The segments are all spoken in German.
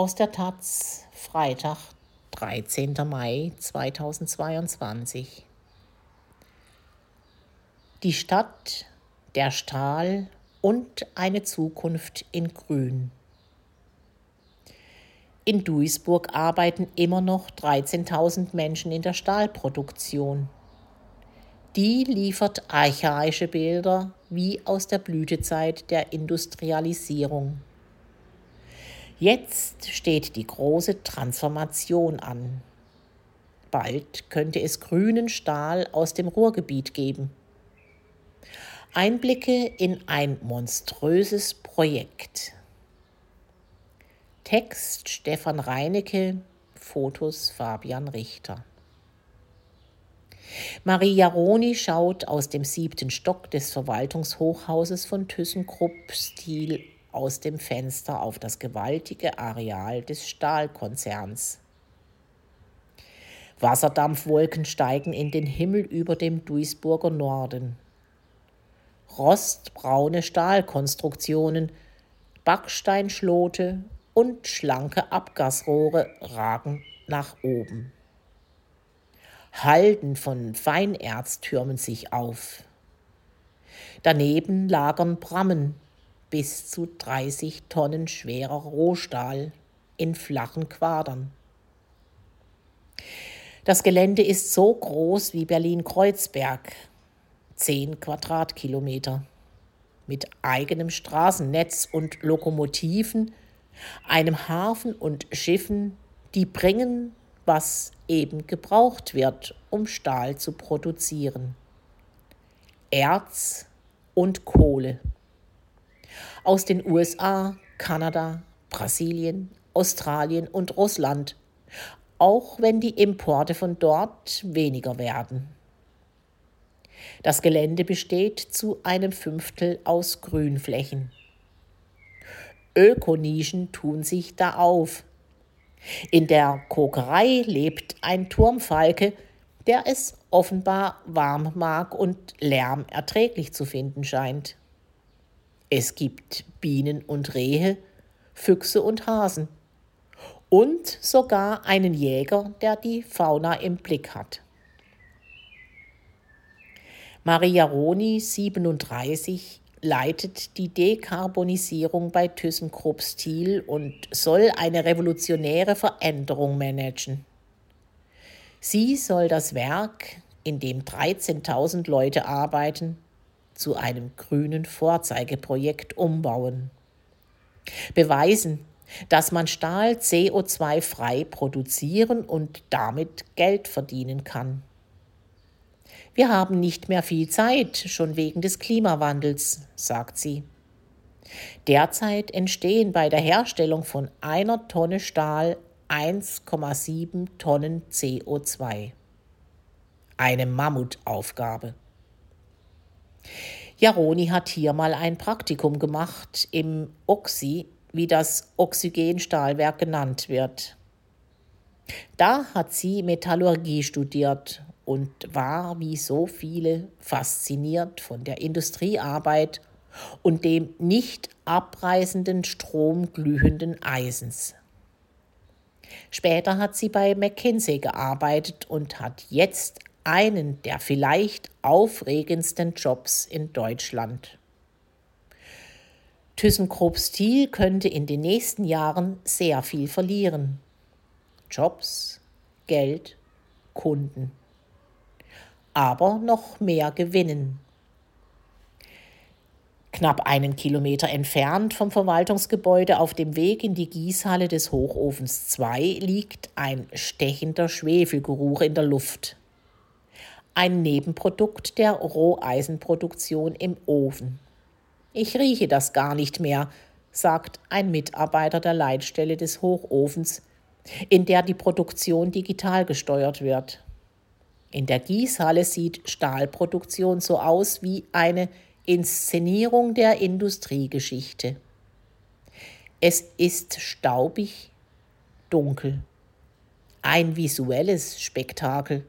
Aus der Taz, Freitag, 13. Mai 2022. Die Stadt, der Stahl und eine Zukunft in Grün. In Duisburg arbeiten immer noch 13.000 Menschen in der Stahlproduktion. Die liefert archaische Bilder wie aus der Blütezeit der Industrialisierung. Jetzt steht die große Transformation an. Bald könnte es grünen Stahl aus dem Ruhrgebiet geben. Einblicke in ein monströses Projekt. Text Stefan Reinecke, Fotos Fabian Richter. Marie Jaroni schaut aus dem siebten Stock des Verwaltungshochhauses von ThyssenKrupp Stil aus dem Fenster auf das gewaltige Areal des Stahlkonzerns. Wasserdampfwolken steigen in den Himmel über dem Duisburger Norden. Rostbraune Stahlkonstruktionen, Backsteinschlote und schlanke Abgasrohre ragen nach oben. Halden von Feinerz türmen sich auf. Daneben lagern Brammen, bis zu 30 Tonnen schwerer Rohstahl in flachen Quadern. Das Gelände ist so groß wie Berlin-Kreuzberg, 10 Quadratkilometer, mit eigenem Straßennetz und Lokomotiven, einem Hafen und Schiffen, die bringen, was eben gebraucht wird, um Stahl zu produzieren. Erz und Kohle aus den USA, Kanada, Brasilien, Australien und Russland, auch wenn die Importe von dort weniger werden. Das Gelände besteht zu einem Fünftel aus Grünflächen. Ökonischen tun sich da auf. In der Kokerei lebt ein Turmfalke, der es offenbar warm mag und Lärm erträglich zu finden scheint. Es gibt Bienen und Rehe, Füchse und Hasen und sogar einen Jäger, der die Fauna im Blick hat. Maria Roni, 37, leitet die Dekarbonisierung bei ThyssenKrupp Steel und soll eine revolutionäre Veränderung managen. Sie soll das Werk, in dem 13.000 Leute arbeiten, zu einem grünen Vorzeigeprojekt umbauen. Beweisen, dass man Stahl CO2-frei produzieren und damit Geld verdienen kann. Wir haben nicht mehr viel Zeit, schon wegen des Klimawandels, sagt sie. Derzeit entstehen bei der Herstellung von einer Tonne Stahl 1,7 Tonnen CO2. Eine Mammutaufgabe. Jaroni hat hier mal ein Praktikum gemacht im Oxy, wie das Oxygenstahlwerk genannt wird. Da hat sie Metallurgie studiert und war wie so viele fasziniert von der Industriearbeit und dem nicht abreißenden Strom glühenden Eisens. Später hat sie bei McKinsey gearbeitet und hat jetzt einen der vielleicht aufregendsten Jobs in Deutschland. ThyssenKrupp Steel könnte in den nächsten Jahren sehr viel verlieren. Jobs, Geld, Kunden. Aber noch mehr gewinnen. Knapp einen Kilometer entfernt vom Verwaltungsgebäude auf dem Weg in die Gießhalle des Hochofens 2 liegt ein stechender Schwefelgeruch in der Luft ein Nebenprodukt der Roheisenproduktion im Ofen. Ich rieche das gar nicht mehr, sagt ein Mitarbeiter der Leitstelle des Hochofens, in der die Produktion digital gesteuert wird. In der Gießhalle sieht Stahlproduktion so aus wie eine Inszenierung der Industriegeschichte. Es ist staubig, dunkel. Ein visuelles Spektakel.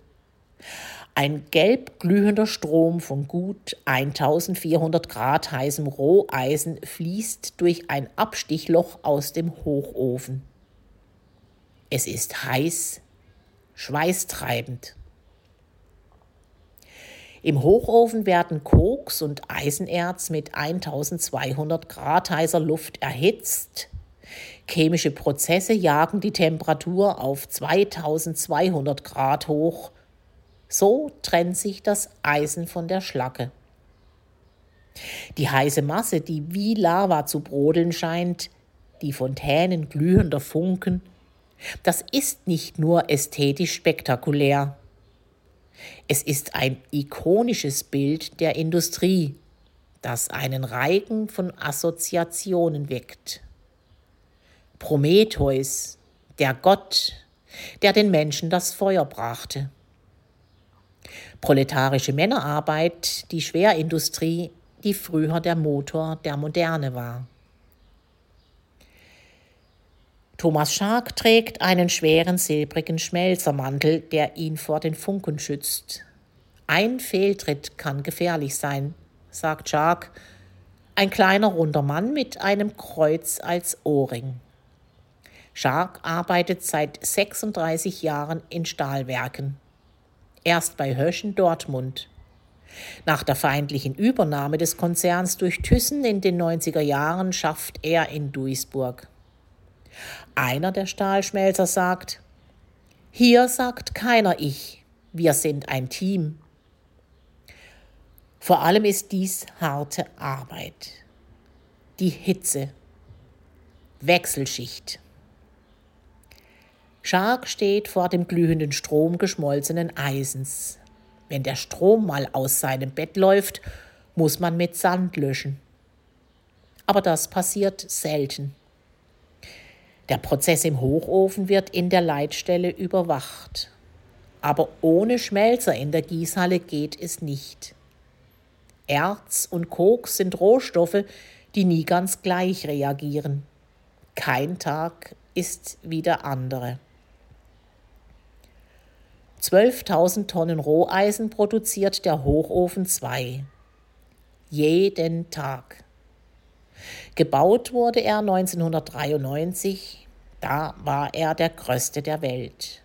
Ein gelb glühender Strom von gut 1400 Grad heißem Roheisen fließt durch ein Abstichloch aus dem Hochofen. Es ist heiß, schweißtreibend. Im Hochofen werden Koks und Eisenerz mit 1200 Grad heißer Luft erhitzt. Chemische Prozesse jagen die Temperatur auf 2200 Grad hoch. So trennt sich das Eisen von der Schlacke. Die heiße Masse, die wie Lava zu brodeln scheint, die Fontänen glühender Funken, das ist nicht nur ästhetisch spektakulär. Es ist ein ikonisches Bild der Industrie, das einen Reigen von Assoziationen weckt. Prometheus, der Gott, der den Menschen das Feuer brachte. Proletarische Männerarbeit, die Schwerindustrie, die früher der Motor der Moderne war. Thomas Schark trägt einen schweren silbrigen Schmelzermantel, der ihn vor den Funken schützt. Ein Fehltritt kann gefährlich sein, sagt Schark, ein kleiner runder Mann mit einem Kreuz als Ohrring. Schark arbeitet seit 36 Jahren in Stahlwerken. Erst bei Höschen Dortmund. Nach der feindlichen Übernahme des Konzerns durch Thyssen in den 90er Jahren schafft er in Duisburg. Einer der Stahlschmelzer sagt, hier sagt keiner ich, wir sind ein Team. Vor allem ist dies harte Arbeit. Die Hitze. Wechselschicht. Schark steht vor dem glühenden Strom geschmolzenen Eisens. Wenn der Strom mal aus seinem Bett läuft, muss man mit Sand löschen. Aber das passiert selten. Der Prozess im Hochofen wird in der Leitstelle überwacht. Aber ohne Schmelzer in der Gießhalle geht es nicht. Erz und Koks sind Rohstoffe, die nie ganz gleich reagieren. Kein Tag ist wie der andere. 12.000 Tonnen Roheisen produziert der Hochofen 2. Jeden Tag. Gebaut wurde er 1993, da war er der größte der Welt.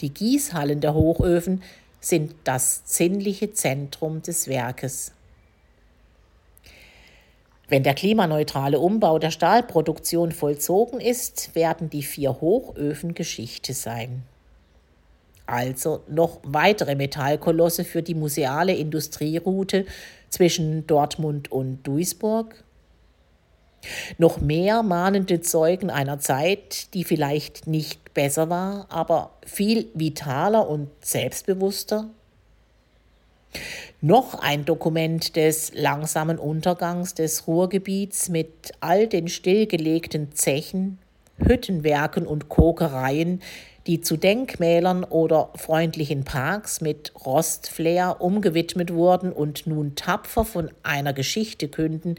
Die Gießhallen der Hochöfen sind das zinnliche Zentrum des Werkes. Wenn der klimaneutrale Umbau der Stahlproduktion vollzogen ist, werden die vier Hochöfen Geschichte sein. Also noch weitere Metallkolosse für die museale Industrieroute zwischen Dortmund und Duisburg noch mehr mahnende Zeugen einer Zeit, die vielleicht nicht besser war, aber viel vitaler und selbstbewusster? Noch ein Dokument des langsamen Untergangs des Ruhrgebiets mit all den stillgelegten Zechen, Hüttenwerken und Kokereien, die zu Denkmälern oder freundlichen Parks mit Rostflair umgewidmet wurden und nun tapfer von einer Geschichte künden,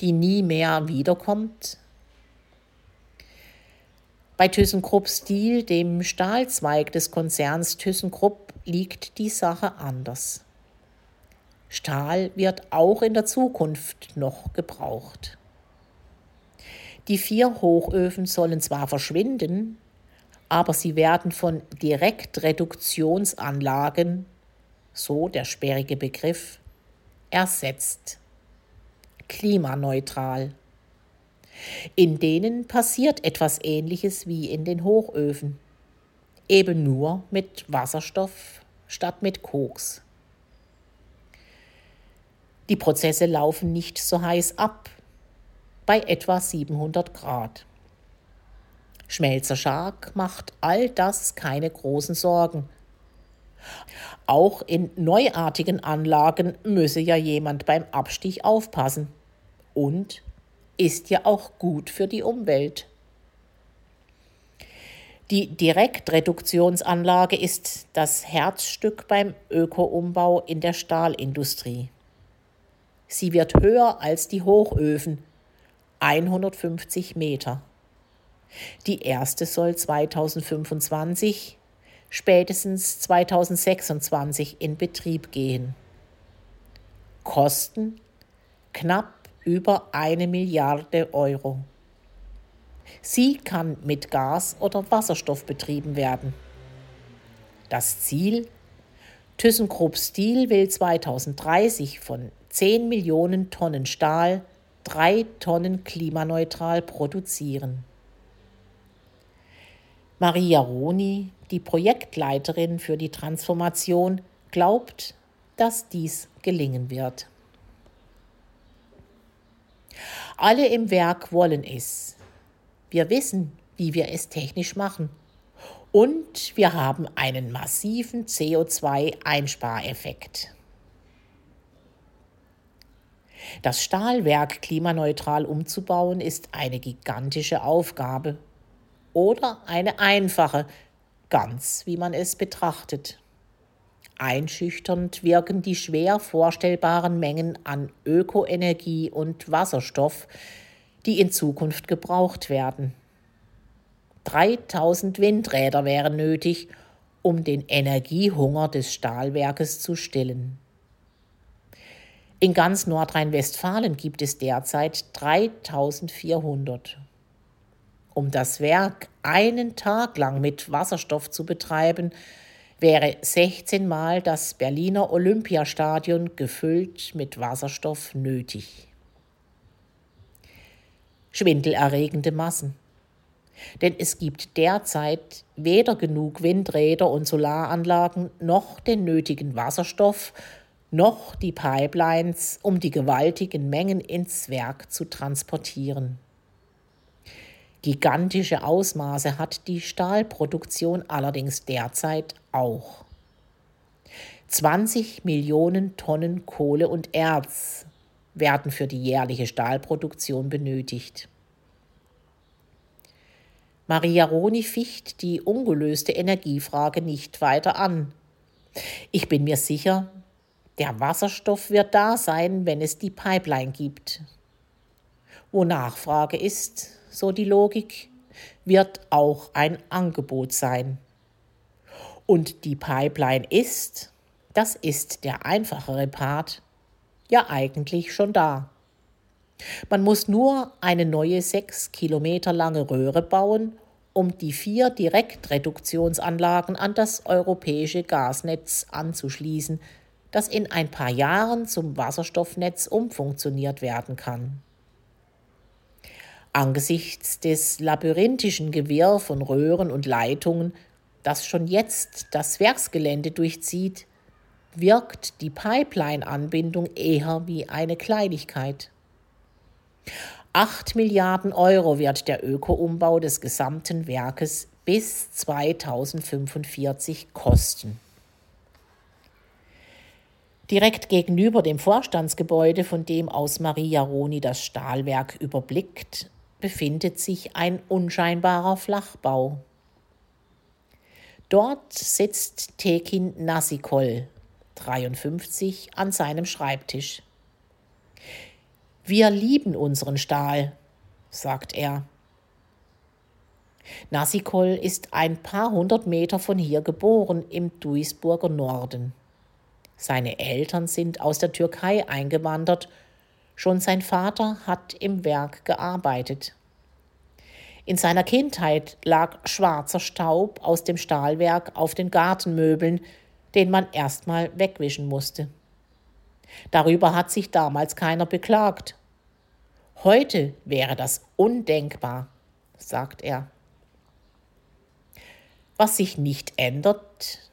die nie mehr wiederkommt? Bei ThyssenKrupp Steel, dem Stahlzweig des Konzerns ThyssenKrupp, liegt die Sache anders. Stahl wird auch in der Zukunft noch gebraucht. Die vier Hochöfen sollen zwar verschwinden, aber sie werden von Direktreduktionsanlagen, so der sperrige Begriff, ersetzt klimaneutral. In denen passiert etwas Ähnliches wie in den Hochöfen, eben nur mit Wasserstoff statt mit Koks. Die Prozesse laufen nicht so heiß ab, bei etwa 700 Grad. Schmelzer Schark macht all das keine großen Sorgen. Auch in neuartigen Anlagen müsse ja jemand beim Abstich aufpassen und ist ja auch gut für die Umwelt. Die Direktreduktionsanlage ist das Herzstück beim Ökoumbau in der Stahlindustrie. Sie wird höher als die Hochöfen, 150 Meter. Die erste soll 2025, spätestens 2026 in Betrieb gehen. Kosten knapp über eine Milliarde Euro. Sie kann mit Gas oder Wasserstoff betrieben werden. Das Ziel? ThyssenKrupp Steel will 2030 von 10 Millionen Tonnen Stahl drei Tonnen klimaneutral produzieren. Maria Roni, die Projektleiterin für die Transformation, glaubt, dass dies gelingen wird. Alle im Werk wollen es. Wir wissen, wie wir es technisch machen. Und wir haben einen massiven CO2-Einspareffekt. Das Stahlwerk klimaneutral umzubauen ist eine gigantische Aufgabe oder eine einfache, ganz wie man es betrachtet. Einschüchternd wirken die schwer vorstellbaren Mengen an Ökoenergie und Wasserstoff, die in Zukunft gebraucht werden. 3000 Windräder wären nötig, um den Energiehunger des Stahlwerkes zu stillen. In ganz Nordrhein-Westfalen gibt es derzeit 3400. Um das Werk einen Tag lang mit Wasserstoff zu betreiben, wäre 16 Mal das Berliner Olympiastadion gefüllt mit Wasserstoff nötig. Schwindelerregende Massen. Denn es gibt derzeit weder genug Windräder und Solaranlagen noch den nötigen Wasserstoff, noch die Pipelines, um die gewaltigen Mengen ins Werk zu transportieren. Gigantische Ausmaße hat die Stahlproduktion allerdings derzeit auch. 20 Millionen Tonnen Kohle und Erz werden für die jährliche Stahlproduktion benötigt. Maria Roni ficht die ungelöste Energiefrage nicht weiter an. Ich bin mir sicher, der Wasserstoff wird da sein, wenn es die Pipeline gibt. Wo Nachfrage ist, so die Logik, wird auch ein Angebot sein. Und die Pipeline ist, das ist der einfachere Part, ja eigentlich schon da. Man muss nur eine neue sechs Kilometer lange Röhre bauen, um die vier Direktreduktionsanlagen an das europäische Gasnetz anzuschließen, das in ein paar Jahren zum Wasserstoffnetz umfunktioniert werden kann. Angesichts des labyrinthischen Gewirr von Röhren und Leitungen, das schon jetzt das Werksgelände durchzieht, wirkt die Pipeline-Anbindung eher wie eine Kleinigkeit. Acht Milliarden Euro wird der Öko-Umbau des gesamten Werkes bis 2045 kosten. Direkt gegenüber dem Vorstandsgebäude, von dem aus Maria Roni das Stahlwerk überblickt, befindet sich ein unscheinbarer Flachbau. Dort sitzt Tekin Nasikol, 53, an seinem Schreibtisch. Wir lieben unseren Stahl, sagt er. Nasikol ist ein paar hundert Meter von hier geboren im Duisburger Norden. Seine Eltern sind aus der Türkei eingewandert. Schon sein Vater hat im Werk gearbeitet. In seiner Kindheit lag schwarzer Staub aus dem Stahlwerk auf den Gartenmöbeln, den man erstmal wegwischen musste. Darüber hat sich damals keiner beklagt. Heute wäre das undenkbar, sagt er. Was sich nicht ändert,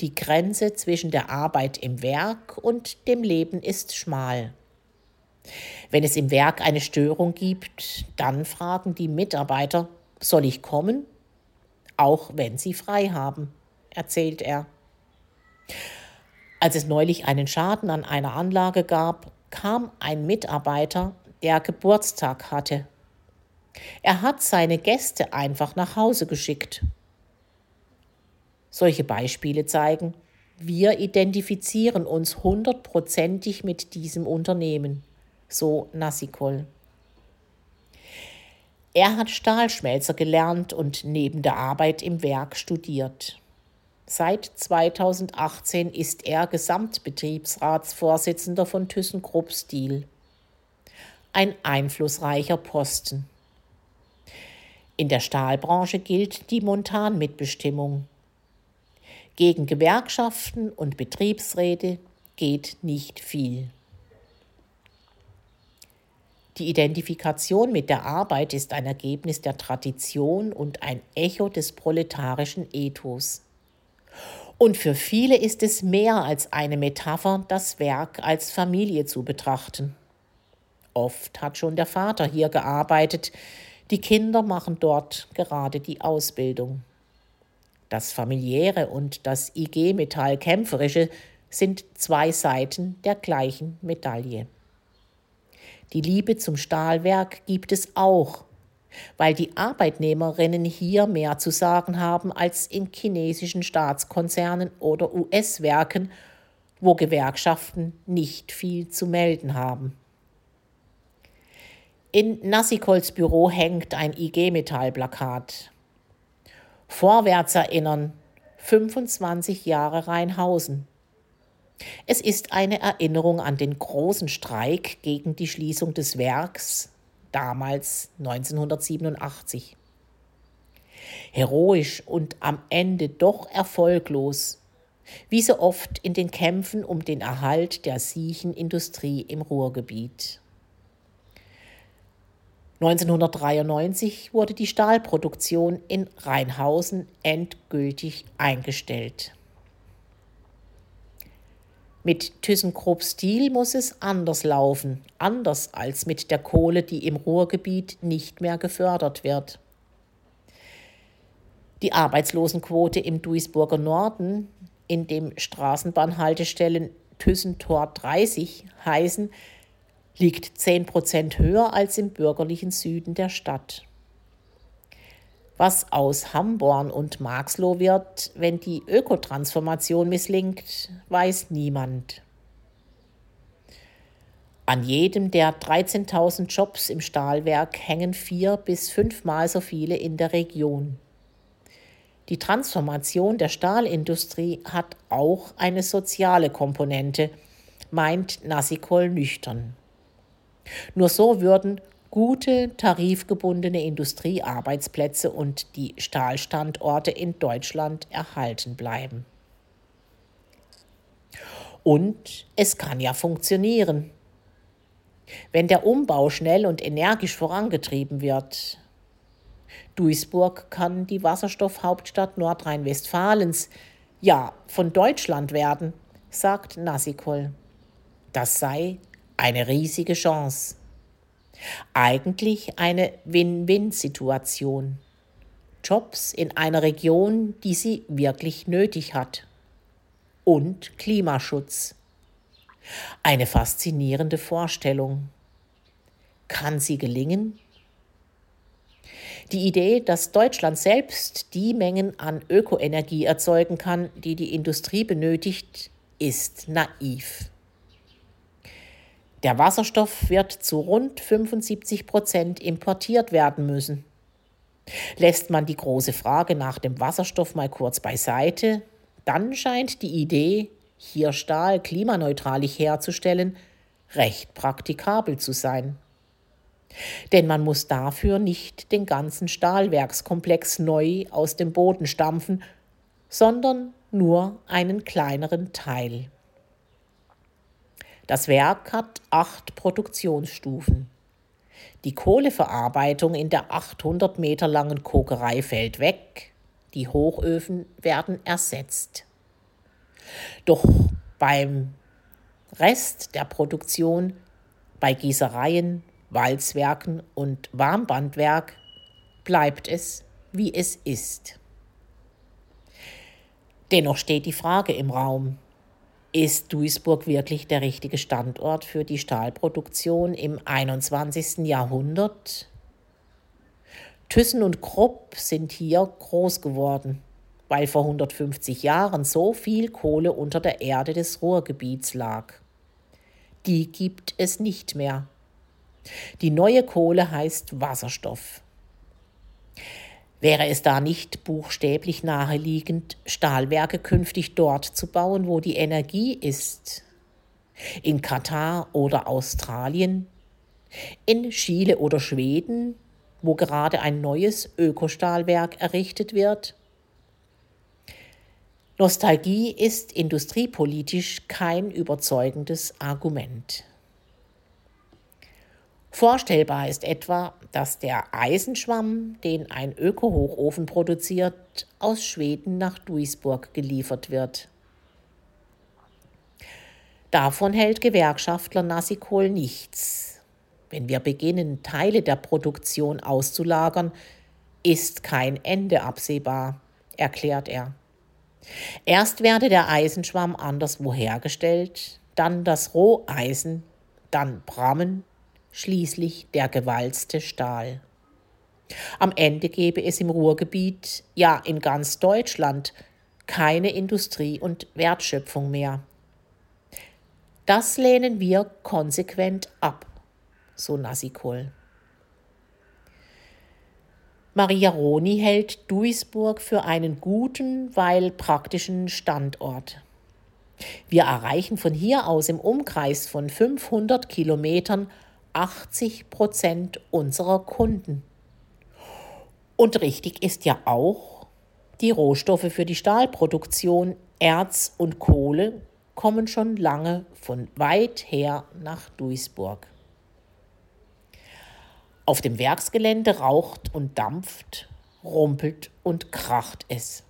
die Grenze zwischen der Arbeit im Werk und dem Leben ist schmal. Wenn es im Werk eine Störung gibt, dann fragen die Mitarbeiter, soll ich kommen? Auch wenn sie frei haben, erzählt er. Als es neulich einen Schaden an einer Anlage gab, kam ein Mitarbeiter, der Geburtstag hatte. Er hat seine Gäste einfach nach Hause geschickt solche Beispiele zeigen, wir identifizieren uns hundertprozentig mit diesem Unternehmen, so Nassikol. Er hat Stahlschmelzer gelernt und neben der Arbeit im Werk studiert. Seit 2018 ist er Gesamtbetriebsratsvorsitzender von ThyssenKrupp Steel. Ein einflussreicher Posten. In der Stahlbranche gilt die Montanmitbestimmung. Gegen Gewerkschaften und Betriebsräte geht nicht viel. Die Identifikation mit der Arbeit ist ein Ergebnis der Tradition und ein Echo des proletarischen Ethos. Und für viele ist es mehr als eine Metapher, das Werk als Familie zu betrachten. Oft hat schon der Vater hier gearbeitet, die Kinder machen dort gerade die Ausbildung. Das familiäre und das IG Metall kämpferische sind zwei Seiten der gleichen Medaille. Die Liebe zum Stahlwerk gibt es auch, weil die Arbeitnehmerinnen hier mehr zu sagen haben als in chinesischen Staatskonzernen oder US-Werken, wo Gewerkschaften nicht viel zu melden haben. In Nassikols Büro hängt ein IG-Metall-Plakat. Vorwärts erinnern, 25 Jahre Rheinhausen. Es ist eine Erinnerung an den großen Streik gegen die Schließung des Werks, damals 1987. Heroisch und am Ende doch erfolglos, wie so oft in den Kämpfen um den Erhalt der Siechenindustrie im Ruhrgebiet. 1993 wurde die Stahlproduktion in Rheinhausen endgültig eingestellt. Mit ThyssenKrupp Steel muss es anders laufen, anders als mit der Kohle, die im Ruhrgebiet nicht mehr gefördert wird. Die Arbeitslosenquote im Duisburger Norden, in dem Straßenbahnhaltestellen Thyssen-Tor 30 heißen, liegt 10 Prozent höher als im bürgerlichen Süden der Stadt. Was aus Hamborn und Marxloh wird, wenn die Ökotransformation misslingt, weiß niemand. An jedem der 13.000 Jobs im Stahlwerk hängen vier bis fünfmal so viele in der Region. Die Transformation der Stahlindustrie hat auch eine soziale Komponente, meint Nassikol nüchtern. Nur so würden gute tarifgebundene Industriearbeitsplätze und die Stahlstandorte in Deutschland erhalten bleiben. Und es kann ja funktionieren. Wenn der Umbau schnell und energisch vorangetrieben wird. Duisburg kann die Wasserstoffhauptstadt Nordrhein-Westfalens, ja von Deutschland werden, sagt Nassikol. Das sei eine riesige Chance. Eigentlich eine Win-Win-Situation. Jobs in einer Region, die sie wirklich nötig hat. Und Klimaschutz. Eine faszinierende Vorstellung. Kann sie gelingen? Die Idee, dass Deutschland selbst die Mengen an Ökoenergie erzeugen kann, die die Industrie benötigt, ist naiv. Der Wasserstoff wird zu rund 75 Prozent importiert werden müssen. Lässt man die große Frage nach dem Wasserstoff mal kurz beiseite, dann scheint die Idee, hier Stahl klimaneutralig herzustellen, recht praktikabel zu sein. Denn man muss dafür nicht den ganzen Stahlwerkskomplex neu aus dem Boden stampfen, sondern nur einen kleineren Teil. Das Werk hat acht Produktionsstufen. Die Kohleverarbeitung in der 800 Meter langen Kokerei fällt weg, die Hochöfen werden ersetzt. Doch beim Rest der Produktion, bei Gießereien, Walzwerken und Warmbandwerk, bleibt es, wie es ist. Dennoch steht die Frage im Raum, ist Duisburg wirklich der richtige Standort für die Stahlproduktion im 21. Jahrhundert? Thyssen und Krupp sind hier groß geworden, weil vor 150 Jahren so viel Kohle unter der Erde des Ruhrgebiets lag. Die gibt es nicht mehr. Die neue Kohle heißt Wasserstoff. Wäre es da nicht buchstäblich naheliegend, Stahlwerke künftig dort zu bauen, wo die Energie ist? In Katar oder Australien? In Chile oder Schweden? wo gerade ein neues Ökostahlwerk errichtet wird? Nostalgie ist industriepolitisch kein überzeugendes Argument. Vorstellbar ist etwa, dass der Eisenschwamm, den ein Ökohochofen produziert, aus Schweden nach Duisburg geliefert wird. Davon hält Gewerkschaftler Nassikol nichts. Wenn wir beginnen, Teile der Produktion auszulagern, ist kein Ende absehbar, erklärt er. Erst werde der Eisenschwamm anderswo hergestellt, dann das Roheisen, dann Brammen, schließlich der gewalzte Stahl. Am Ende gebe es im Ruhrgebiet, ja in ganz Deutschland, keine Industrie und Wertschöpfung mehr. Das lehnen wir konsequent ab, so Nassikol. Maria Roni hält Duisburg für einen guten, weil praktischen Standort. Wir erreichen von hier aus im Umkreis von 500 Kilometern 80 Prozent unserer Kunden. Und richtig ist ja auch, die Rohstoffe für die Stahlproduktion, Erz und Kohle kommen schon lange von weit her nach Duisburg. Auf dem Werksgelände raucht und dampft, rumpelt und kracht es.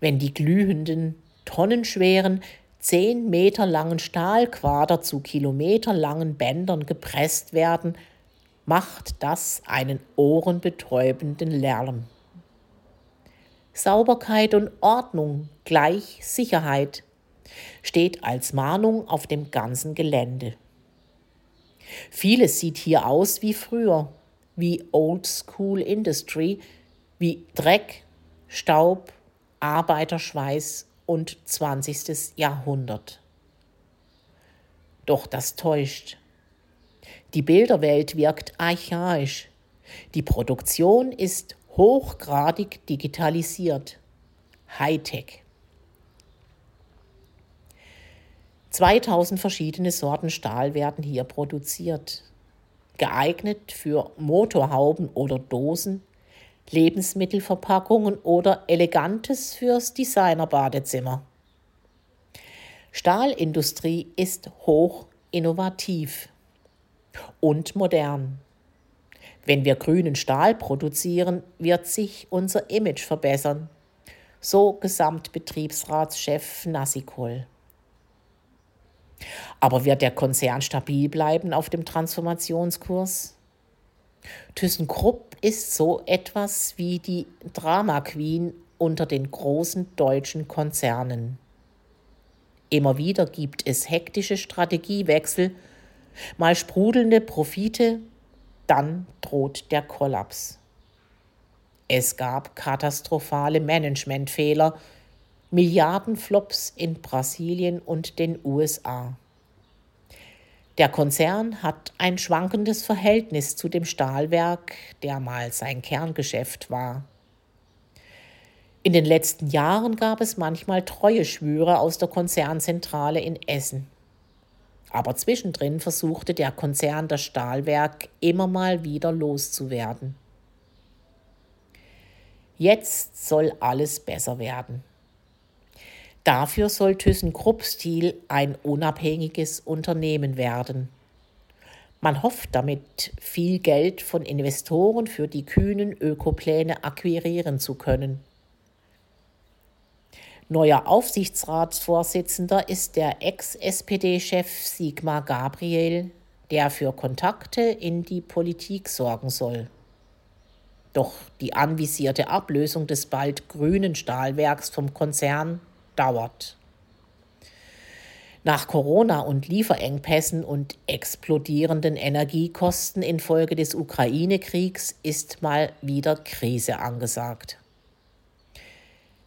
Wenn die glühenden, tonnenschweren zehn Meter langen Stahlquader zu kilometerlangen Bändern gepresst werden, macht das einen ohrenbetäubenden Lärm. Sauberkeit und Ordnung gleich Sicherheit steht als Mahnung auf dem ganzen Gelände. Vieles sieht hier aus wie früher, wie Old School Industry, wie Dreck, Staub, Arbeiterschweiß und 20. Jahrhundert. Doch das täuscht. Die Bilderwelt wirkt archaisch. Die Produktion ist hochgradig digitalisiert. Hightech. 2000 verschiedene Sorten Stahl werden hier produziert. Geeignet für Motorhauben oder Dosen, Lebensmittelverpackungen oder Elegantes fürs Designerbadezimmer. Stahlindustrie ist hoch innovativ und modern. Wenn wir grünen Stahl produzieren, wird sich unser Image verbessern, so Gesamtbetriebsratschef Nassikol. Aber wird der Konzern stabil bleiben auf dem Transformationskurs? ThyssenKrupp ist so etwas wie die Drama Queen unter den großen deutschen Konzernen. Immer wieder gibt es hektische Strategiewechsel, mal sprudelnde Profite, dann droht der Kollaps. Es gab katastrophale Managementfehler, Milliardenflops in Brasilien und den USA. Der Konzern hat ein schwankendes Verhältnis zu dem Stahlwerk, der mal sein Kerngeschäft war. In den letzten Jahren gab es manchmal Treueschwüre aus der Konzernzentrale in Essen. Aber zwischendrin versuchte der Konzern das Stahlwerk immer mal wieder loszuwerden. Jetzt soll alles besser werden. Dafür soll ThyssenKrupp Steel ein unabhängiges Unternehmen werden. Man hofft damit, viel Geld von Investoren für die kühnen Ökopläne akquirieren zu können. Neuer Aufsichtsratsvorsitzender ist der Ex-SPD-Chef Sigmar Gabriel, der für Kontakte in die Politik sorgen soll. Doch die anvisierte Ablösung des bald grünen Stahlwerks vom Konzern dauert. Nach Corona und Lieferengpässen und explodierenden Energiekosten infolge des Ukraine-Kriegs ist mal wieder Krise angesagt.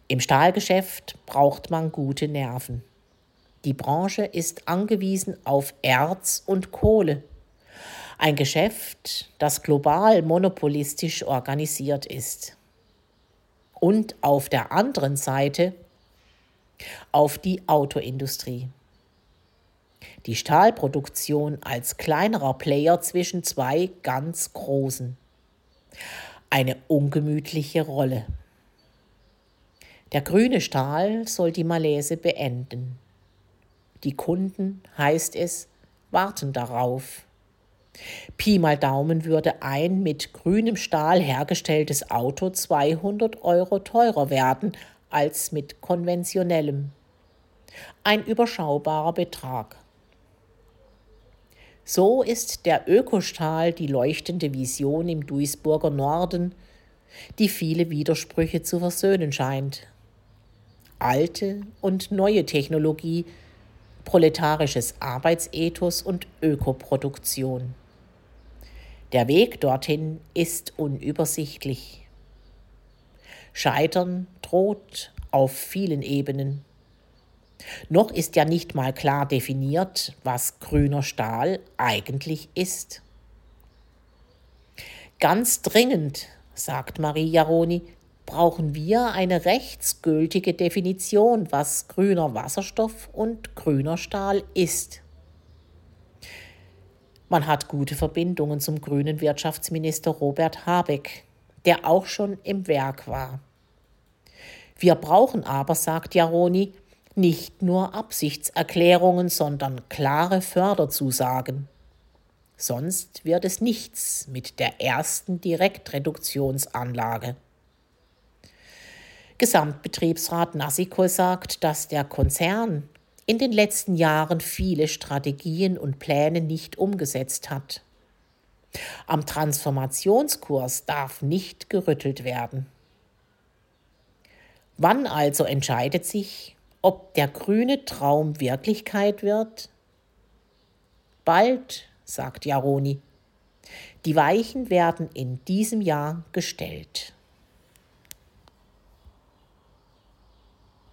Im Stahlgeschäft braucht man gute Nerven. Die Branche ist angewiesen auf Erz und Kohle. Ein Geschäft, das global monopolistisch organisiert ist. Und auf der anderen Seite auf die Autoindustrie. Die Stahlproduktion als kleinerer Player zwischen zwei ganz großen. Eine ungemütliche Rolle. Der grüne Stahl soll die Malaise beenden. Die Kunden, heißt es, warten darauf. Pi mal Daumen würde ein mit grünem Stahl hergestelltes Auto 200 Euro teurer werden als mit konventionellem. Ein überschaubarer Betrag. So ist der Ökostahl die leuchtende Vision im Duisburger Norden, die viele Widersprüche zu versöhnen scheint. Alte und neue Technologie, proletarisches Arbeitsethos und Ökoproduktion. Der Weg dorthin ist unübersichtlich. Scheitern droht auf vielen Ebenen. Noch ist ja nicht mal klar definiert, was grüner Stahl eigentlich ist. Ganz dringend, sagt Marie Jaroni, brauchen wir eine rechtsgültige Definition, was grüner Wasserstoff und grüner Stahl ist. Man hat gute Verbindungen zum grünen Wirtschaftsminister Robert Habeck, der auch schon im Werk war. Wir brauchen aber, sagt Jaroni, nicht nur Absichtserklärungen, sondern klare Förderzusagen. Sonst wird es nichts mit der ersten Direktreduktionsanlage. Gesamtbetriebsrat Nassiko sagt, dass der Konzern in den letzten Jahren viele Strategien und Pläne nicht umgesetzt hat. Am Transformationskurs darf nicht gerüttelt werden. Wann also entscheidet sich, ob der grüne Traum Wirklichkeit wird? Bald, sagt Jaroni. Die Weichen werden in diesem Jahr gestellt.